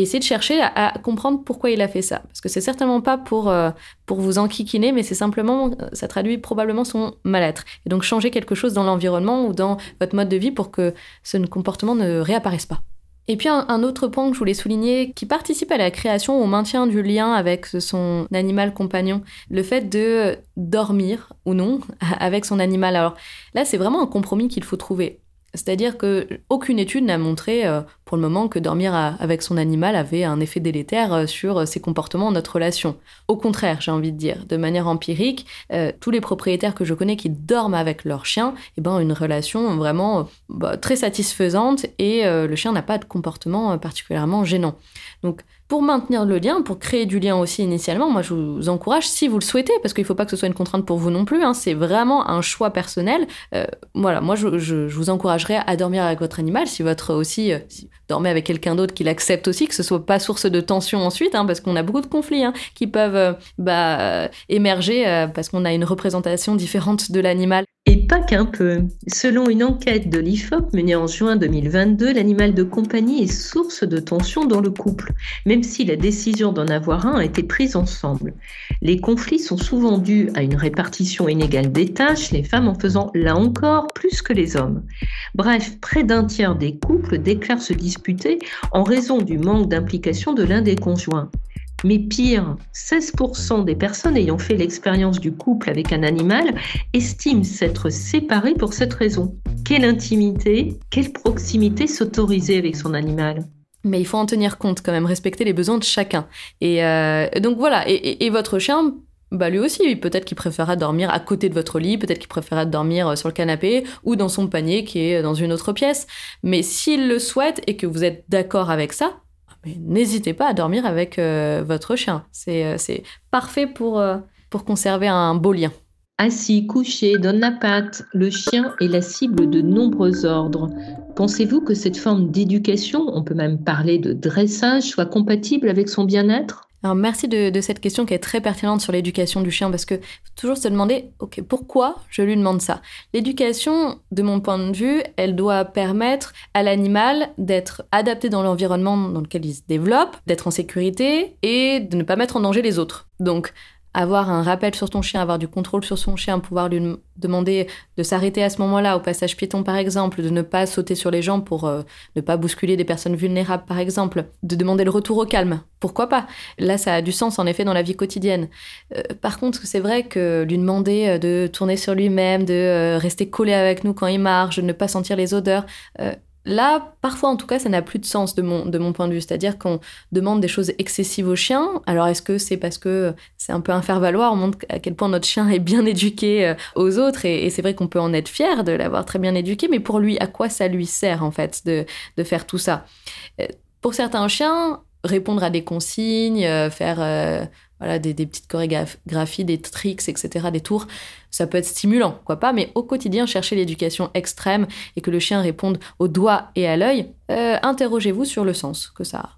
essayer de chercher à, comprendre pourquoi il a fait ça. Parce que c'est certainement pas pour, euh, pour vous enquiquiner, mais c'est simplement, ça traduit probablement son mal-être. Et donc changer quelque chose dans l'environnement ou dans votre mode de vie pour que ce comportement ne réapparaisse pas. Et puis un, autre point que je voulais souligner qui participe à la création, au maintien du lien avec son animal compagnon, le fait de dormir ou non avec son animal. Alors là, c'est vraiment un compromis qu'il faut trouver. C'est-à-dire que aucune étude n'a montré euh, pour le moment que dormir avec son animal avait un effet délétère euh, sur euh, ses comportements, notre relation. Au contraire, j'ai envie de dire, de manière empirique, tous les propriétaires que je connais qui dorment avec leur chien, eh ben, une relation vraiment bah, très satisfaisante et le chien n'a pas de comportement particulièrement gênant. Donc pour maintenir le lien, pour créer du lien aussi initialement, moi je vous encourage, si vous le souhaitez, parce qu'il ne faut pas que ce soit une contrainte pour vous non plus, hein, c'est vraiment un choix personnel. Euh, voilà, moi je, vous encouragerais à dormir avec votre animal, si votre aussi, euh, si dormez avec quelqu'un d'autre qui l'accepte aussi, que ce soit pas source de tension ensuite, hein, parce qu'on a beaucoup de conflits hein, qui peuvent euh, bah, émerger parce qu'on a une représentation différente de l'animal. Et pas qu'un peu. Selon une enquête de l'IFOP menée en juin 2022, l'animal de compagnie est source de tension dans le couple, même si la décision d'en avoir un a été prise ensemble. Les conflits sont souvent dus à une répartition inégale des tâches, les femmes en faisant là encore plus que les hommes. Bref, près d'un tiers des couples déclarent se disputer en raison du manque d'implication de l'un des conjoints. Mais pire, 16% des personnes ayant fait l'expérience du couple avec un animal estiment s'être séparées pour cette raison. Quelle intimité, quelle proximité s'autoriser avec son animal? Mais il faut en tenir compte quand même, respecter les besoins de chacun. Et euh, donc voilà, et, votre chien, bah lui aussi, peut-être qu'il préférera dormir à côté de votre lit, peut-être qu'il préférera dormir sur le canapé ou dans son panier qui est dans une autre pièce. Mais s'il le souhaite et que vous êtes d'accord avec ça, n'hésitez pas à dormir avec euh, votre chien. C'est euh, parfait pour, euh, pour conserver un beau lien. Assis, couché, donne la patte, le chien est la cible de nombreux ordres. Pensez-vous que cette forme d'éducation, on peut même parler de dressage, soit compatible avec son bien-être? Alors merci de, cette question qui est très pertinente sur l'éducation du chien parce que faut toujours se demander ok pourquoi je lui demande ça? L'éducation, de mon point de vue, elle doit permettre à l'animal d'être adapté dans l'environnement dans lequel il se développe, d'être en sécurité et de ne pas mettre en danger les autres. Donc avoir un rappel sur ton chien, avoir du contrôle sur son chien, pouvoir lui demander de s'arrêter à ce moment-là au passage piéton par exemple, de ne pas sauter sur les gens pour euh, ne pas bousculer des personnes vulnérables par exemple, de demander le retour au calme. Pourquoi pas? Là, ça a du sens en effet dans la vie quotidienne. Euh, par contre, c'est vrai que lui demander euh, de tourner sur lui-même, de rester collé avec nous quand il marche, de ne pas sentir les odeurs, Là, parfois en tout cas, ça n'a plus de sens de mon, de mon point de vue. C'est-à-dire qu'on demande des choses excessives au chien. Alors est-ce que c'est parce que c'est un peu un faire-valoir? On montre à quel point notre chien est bien éduqué euh, aux autres. Et, c'est vrai qu'on peut en être fier de l'avoir très bien éduqué. Mais pour lui, à quoi ça lui sert en fait de, de faire tout ça? Euh, Pour certains chiens, répondre à des consignes, euh, faire voilà, des, petites chorégraphies, des tricks, etc., des tours, ça peut être stimulant, quoi pas, mais au quotidien, chercher l'éducation extrême et que le chien réponde au doigt et à l'œil, euh, interrogez-vous sur le sens que ça a.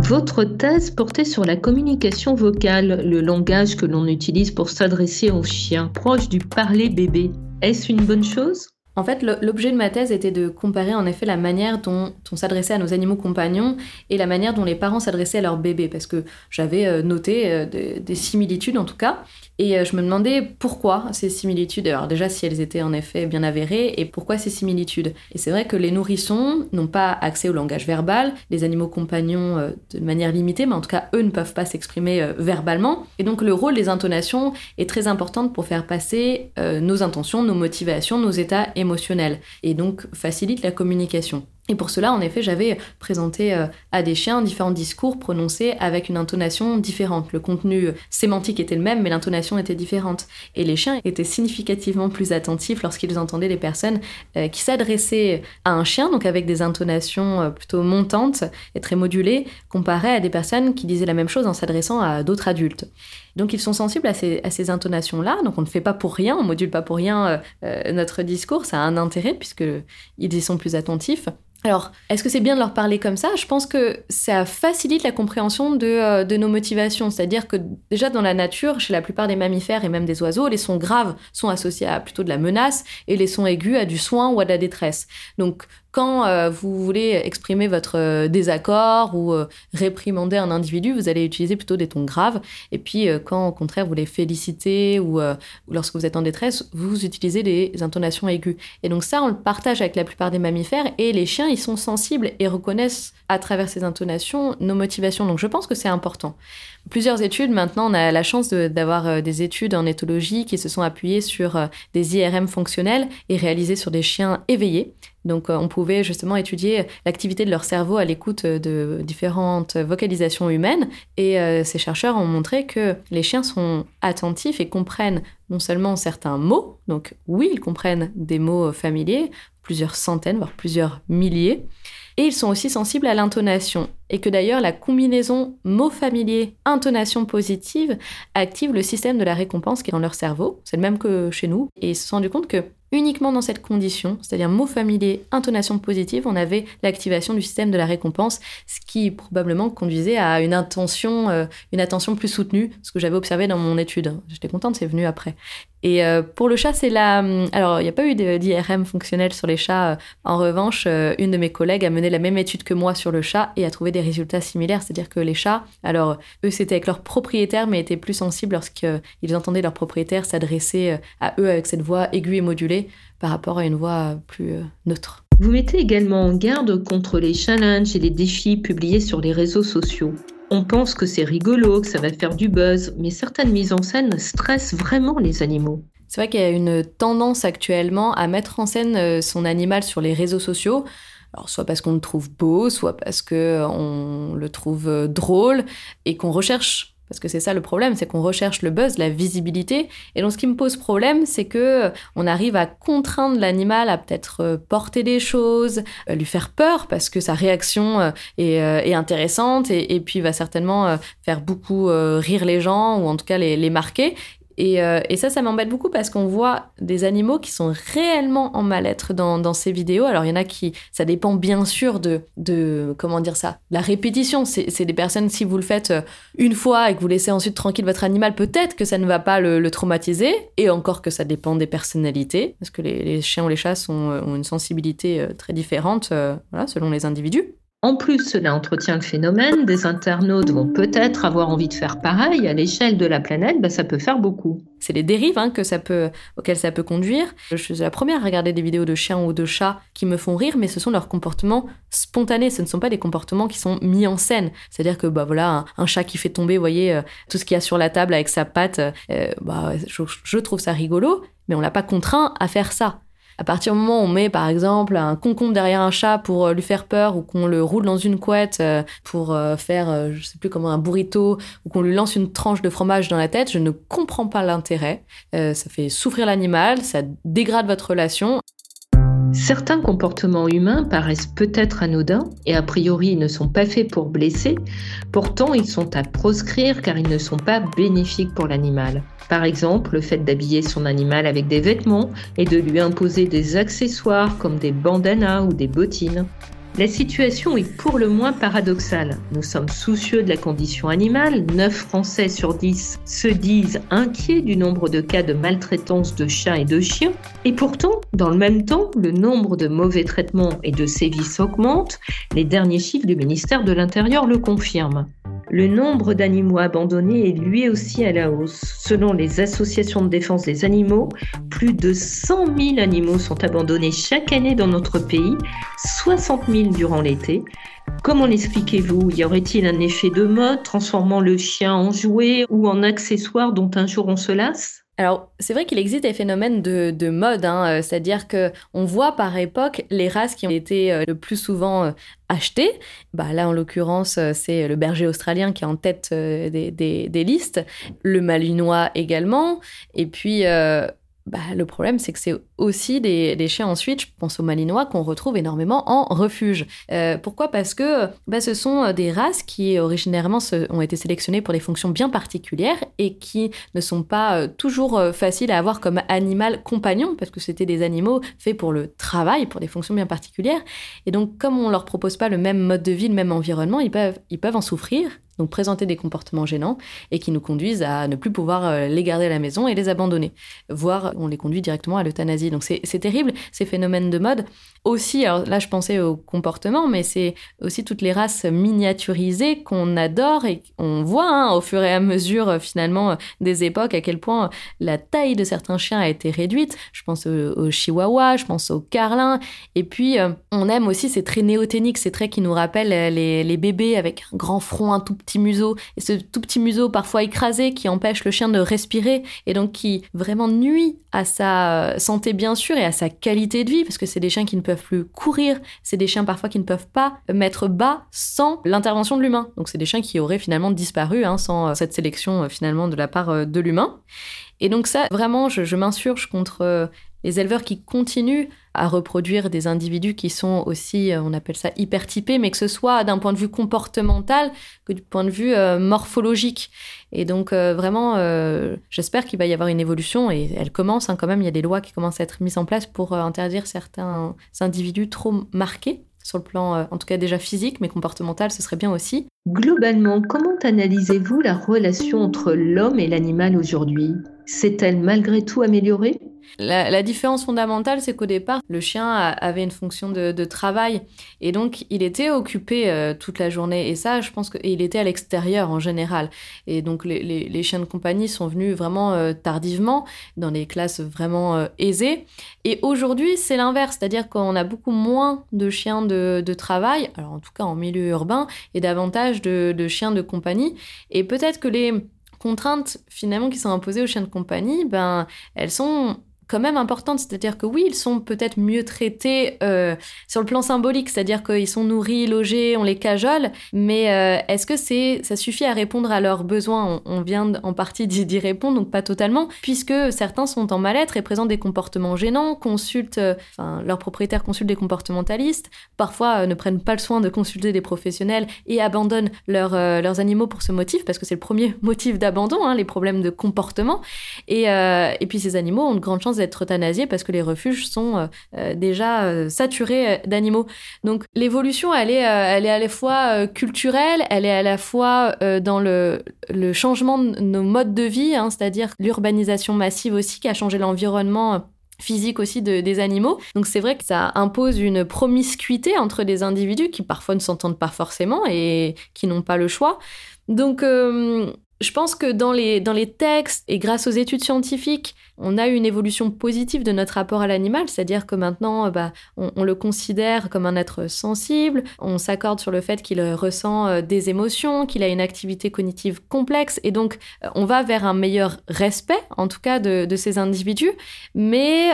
Votre thèse portait sur la communication vocale, le langage que l'on utilise pour s'adresser aux chiens, proche du parler bébé. Est-ce une bonne chose? En fait, l'objet de ma thèse était de comparer en effet la manière dont on s'adressait à nos animaux compagnons et la manière dont les parents s'adressaient à leurs bébés, parce que j'avais euh, noté euh, des similitudes en tout cas, et euh, je me demandais pourquoi ces similitudes, alors déjà si elles étaient en effet bien avérées, et pourquoi ces similitudes. Et c'est vrai que les nourrissons n'ont pas accès au langage verbal, les animaux compagnons de manière limitée, mais en tout cas eux ne peuvent pas s'exprimer verbalement, et donc le rôle des intonations est très important pour faire passer nos intentions, nos motivations, nos états émotionnel et donc facilite la communication. Et pour cela, en effet, j'avais présenté euh, à des chiens différents discours prononcés avec une intonation différente. Le contenu sémantique était le même, mais l'intonation était différente. Et les chiens étaient significativement plus attentifs lorsqu'ils entendaient les personnes euh, qui s'adressaient à un chien, donc avec des intonations euh, plutôt montantes et très modulées, comparé à des personnes qui disaient la même chose en s'adressant à d'autres adultes. Donc ils sont sensibles à ces, intonations-là. Donc on ne fait pas pour rien, on module pas pour rien notre discours. Ça a un intérêt puisqu'ils y sont plus attentifs. Alors, est-ce que c'est bien de leur parler comme ça? Je pense que ça facilite la compréhension de, euh, de nos motivations. C'est-à-dire que déjà dans la nature, chez la plupart des mammifères et même des oiseaux, les sons graves sont associés à plutôt de la menace et les sons aigus à du soin ou à de la détresse. Donc quand euh, vous voulez exprimer votre euh, désaccord ou euh, réprimander un individu, vous allez utiliser plutôt des tons graves. Et puis, quand au contraire vous voulez féliciter ou, lorsque vous êtes en détresse, vous utilisez des intonations aiguës. Et donc ça, on le partage avec la plupart des mammifères. Et les chiens, ils sont sensibles et reconnaissent à travers ces intonations nos motivations. Donc je pense que c'est important. Plusieurs études, maintenant, on a la chance d'avoir des études en éthologie qui se sont appuyées sur des IRM fonctionnels et réalisées sur des chiens éveillés. Donc euh, on pouvait justement étudier l'activité de leur cerveau à l'écoute de différentes vocalisations humaines et euh, ces chercheurs ont montré que les chiens sont attentifs et comprennent non seulement certains mots, donc oui, ils comprennent des mots familiers, plusieurs centaines, voire plusieurs milliers, et ils sont aussi sensibles à l'intonation. Et que d'ailleurs, la combinaison mots familiers, intonation positive active le système de la récompense qui est dans leur cerveau. C'est le même que chez nous. Et ils se sont rendus compte que uniquement dans cette condition, c'est-à-dire mots familiers, intonation positive, on avait l'activation du système de la récompense, ce qui probablement conduisait à une intention, euh, une attention plus soutenue, ce que j'avais observé dans mon étude. J'étais contente, c'est venu après. Et euh, pour le chat, c'est la. Hum, alors, il n'y a pas eu d'IRM fonctionnel sur les chats. En revanche, euh, une de mes collègues a mené la même étude que moi sur le chat et a trouvé des résultats similaires. C'est-à-dire que les chats, alors, eux, c'était avec leur propriétaire, mais étaient plus sensibles lorsqu'ils entendaient leur propriétaire s'adresser à eux avec cette voix aiguë et modulée par rapport à une voix plus euh, neutre. Vous mettez également en garde contre les challenges et les défis publiés sur les réseaux sociaux. On pense que c'est rigolo, que ça va faire du buzz, mais certaines mises en scène stressent vraiment les animaux. C'est vrai qu'il y a une tendance actuellement à mettre en scène euh, son animal sur les réseaux sociaux. Alors, soit parce qu'on le trouve beau, soit parce qu'on le trouve euh, drôle et qu'on recherche parce que c'est ça le problème, c'est qu'on recherche le buzz, la visibilité. Et donc ce qui me pose problème, c'est que euh, on arrive à contraindre l'animal à peut-être euh, porter des choses, euh, lui faire peur parce que sa réaction est, intéressante et, puis va certainement faire beaucoup rire les gens ou en tout cas les, les marquer. Euh, et, ça, ça m'embête beaucoup parce qu'on voit des animaux qui sont réellement en mal-être dans, ces vidéos. Alors, il y en a qui, ça dépend bien sûr de, comment dire ça, la répétition. C'est des personnes, si vous le faites euh, une fois et que vous laissez ensuite tranquille votre animal, peut-être que ça ne va pas le, traumatiser. Et encore que ça dépend des personnalités, parce que les, chiens ou les chats euh, ont une sensibilité très différente selon les individus. En plus, cela entretient le phénomène. Des internautes vont peut-être avoir envie de faire pareil. À l'échelle de la planète, bah, ça peut faire beaucoup. C'est les dérives hein, que ça peut, auxquelles ça peut conduire. Je suis la première à regarder des vidéos de chiens ou de chats qui me font rire, mais ce sont leurs comportements spontanés. Ce ne sont pas des comportements qui sont mis en scène. C'est-à-dire que bah voilà, un, chat qui fait tomber, voyez, euh, tout ce qu'il y a sur la table avec sa patte, euh, bah, je, je trouve ça rigolo, mais on l'a pas contraint à faire ça. À partir du moment où on met par exemple un concombre derrière un chat pour euh, lui faire peur ou qu'on le roule dans une couette euh, pour euh, faire, je sais plus comment, un burrito ou qu'on lui lance une tranche de fromage dans la tête, je ne comprends pas l'intérêt. ça fait souffrir l'animal, ça dégrade votre relation. Certains comportements humains paraissent peut-être anodins et a priori ne sont pas faits pour blesser, pourtant ils sont à proscrire car ils ne sont pas bénéfiques pour l'animal. Par exemple, le fait d'habiller son animal avec des vêtements et de lui imposer des accessoires comme des bandanas ou des bottines. La situation est pour le moins paradoxale. Nous sommes soucieux de la condition animale. 9 Français sur 10 se disent inquiets du nombre de cas de maltraitance de chats et de chiens. Et pourtant, dans le même temps, le nombre de mauvais traitements et de sévices augmente. Les derniers chiffres du ministère de l'Intérieur le confirment. Le nombre d'animaux abandonnés est lui aussi à la hausse. Selon les associations de défense des animaux, plus de 100 000 animaux sont abandonnés chaque année dans notre pays, 60 000 durant l'été. Comment l'expliquez-vous? Y aurait-il un effet de mode transformant le chien en jouet ou en accessoire dont un jour on se lasse? Alors, c'est vrai qu'il existe des phénomènes de, mode, hein, euh, c'est-à-dire que on voit par époque les races qui ont été euh, le plus souvent euh, achetées. Bah, là, en l'occurrence, c'est le berger australien qui est en tête des, des, listes, le malinois également, et puis bah, le problème, c'est que c'est aussi des, chiens ensuite, je pense aux malinois, qu'on retrouve énormément en refuge. Euh, pourquoi? Parce que bah, ce sont euh, des races qui originairement ont été sélectionnées pour des fonctions bien particulières et qui ne sont pas euh, toujours faciles à avoir comme animal compagnon, parce que c'était des animaux faits pour le travail, pour des fonctions bien particulières. Et donc, comme on leur propose pas le même mode de vie, le même environnement, ils peuvent, ils peuvent en souffrir donc présenter des comportements gênants et qui nous conduisent à ne plus pouvoir euh, les garder à la maison et les abandonner, voire on les conduit directement à l'euthanasie. Donc c'est terrible ces phénomènes de mode. Aussi, alors là je pensais au comportement, mais c'est aussi toutes les races miniaturisées qu'on adore et qu'on voit hein, au fur et à mesure euh, finalement euh, des époques à quel point la taille de certains chiens a été réduite. Je pense au, chihuahua, je pense au carlin. Et puis on aime aussi ces traits néoténiques, ces traits qui nous rappellent les, bébés avec un grand front, un tout petit museau. Et ce tout petit museau parfois écrasé qui empêche le chien de respirer et donc qui vraiment nuit à sa euh, santé bien sûr et à sa qualité de vie parce que c'est des chiens qui ne peuvent plus courir, c'est des chiens parfois qui ne peuvent pas mettre bas sans l'intervention de l'humain. Donc c'est des chiens qui auraient finalement disparu hein, sans euh, cette sélection euh, finalement de la part de l'humain. Et donc ça, vraiment, je, m'insurge contre les éleveurs qui continuent à reproduire des individus qui sont aussi, euh, on appelle ça hypertypés, mais que ce soit d'un point de vue comportemental que du point de vue euh, morphologique. Et donc euh, vraiment, j'espère qu'il va y avoir une évolution et elle commence hein, quand même. Il y a des lois qui commencent à être mises en place pour interdire certains individus trop marqués sur le plan, en tout cas déjà physique, mais comportemental, ce serait bien aussi. Globalement, comment analysez-vous la relation entre l'homme et l'animal aujourd'hui? S'est-elle malgré tout améliorée? La, différence fondamentale, c'est qu'au départ, le chien avait une fonction de, travail et donc il était occupé euh, toute la journée. Et ça, je pense qu'il était à l'extérieur en général. Et donc les, chiens de compagnie sont venus vraiment euh, tardivement, dans des classes vraiment euh, aisées. Et aujourd'hui, c'est l'inverse, c'est-à-dire qu'on a beaucoup moins de chiens de, travail, alors en tout cas en milieu urbain, et davantage de, de chiens de compagnie. Et peut-être que les contraintes finalement qui sont imposées aux chiens de compagnie, ben, elles sont quand même importante. C'est-à-dire que oui, ils sont peut-être mieux traités euh, sur le plan symbolique, c'est-à-dire qu'ils sont nourris, logés, on les cajole, mais euh, est-ce que c'est ça suffit à répondre à leurs besoins? On, vient en partie d'y répondre, donc pas totalement, puisque certains sont en mal-être et présentent des comportements gênants, consultent, euh, enfin, leurs propriétaires consultent des comportementalistes, parfois ne prennent pas le soin de consulter des professionnels et abandonnent leurs animaux pour ce motif, parce que c'est le premier motif d'abandon, hein, les problèmes de comportement. Et, et puis ces animaux ont de grandes chances d'être euthanasiés parce que les refuges sont euh, euh, déjà euh, saturés d'animaux. Donc l'évolution, elle est, elle est à la fois culturelle, elle est à la fois dans le, changement de nos modes de vie, hein, c'est-à-dire l'urbanisation massive aussi qui a changé l'environnement physique aussi de, des animaux. Donc c'est vrai que ça impose une promiscuité entre des individus qui parfois ne s'entendent pas forcément et qui n'ont pas le choix. Donc je pense que dans les, dans les textes et grâce aux études scientifiques, on a eu une évolution positive de notre rapport à l'animal, c'est-à-dire que maintenant, euh, bah, on, le considère comme un être sensible, on s'accorde sur le fait qu'il ressent euh, des émotions, qu'il a une activité cognitive complexe, et donc euh, on va vers un meilleur respect, en tout cas, de, ces individus, mais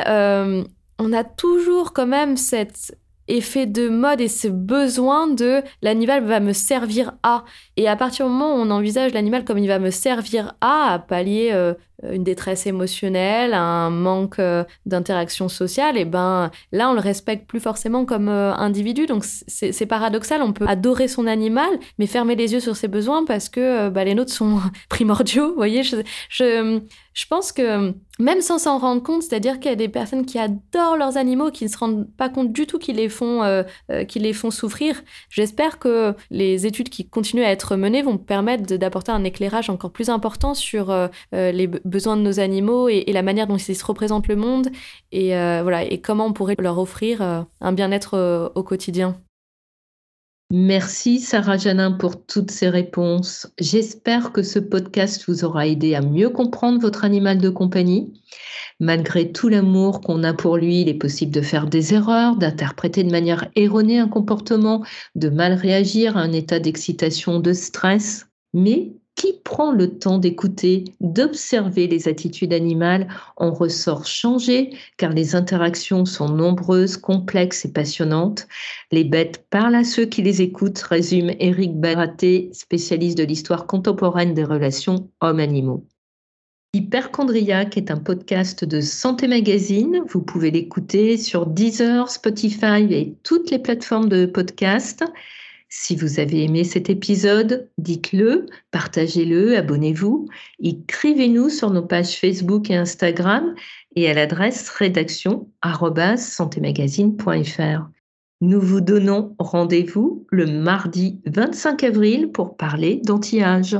on a toujours quand même cette effet de mode et ce besoin de l'animal va me servir à. Et à partir du moment où on envisage l'animal comme il va me servir à, à pallier euh, une détresse émotionnelle, un manque euh, d'interaction sociale, et ben là on le respecte plus forcément comme euh, individu. Donc c'est paradoxal, on peut adorer son animal, mais fermer les yeux sur ses besoins parce que bah, les nôtres sont primordiaux. Vous voyez, je, je pense que même sans s'en rendre compte, c'est-à-dire qu'il y a des personnes qui adorent leurs animaux, qui ne se rendent pas compte du tout qu'ils les font, euh, euh, les font souffrir. J'espère que les études qui continuent à être menées vont permettre d'apporter un éclairage encore plus important sur euh, les besoins de nos animaux et, la manière dont ils se représentent le monde et voilà et comment on pourrait leur offrir un bien-être au quotidien. Merci Sarah Janin pour toutes ces réponses. J'espère que ce podcast vous aura aidé à mieux comprendre votre animal de compagnie. Malgré tout l'amour qu'on a pour lui, il est possible de faire des erreurs, d'interpréter de manière erronée un comportement, de mal réagir à un état d'excitation, de stress. Mais qui prend le temps d'écouter, d'observer les attitudes animales en ressort changé car les interactions sont nombreuses, complexes et passionnantes. Les bêtes parlent à ceux qui les écoutent, résume Éric Baraté, spécialiste de l'histoire contemporaine des relations hommes-animaux. Hyperchondriac est un podcast de Santé Magazine. Vous pouvez l'écouter sur Deezer, Spotify et toutes les plateformes de podcast. Si vous avez aimé cet épisode, dites-le, partagez-le, abonnez-vous, écrivez-nous sur nos pages Facebook et Instagram et à l'adresse rédaction santémagazine.fr. Nous vous donnons rendez-vous le mardi 25 avril pour parler d'anti-âge.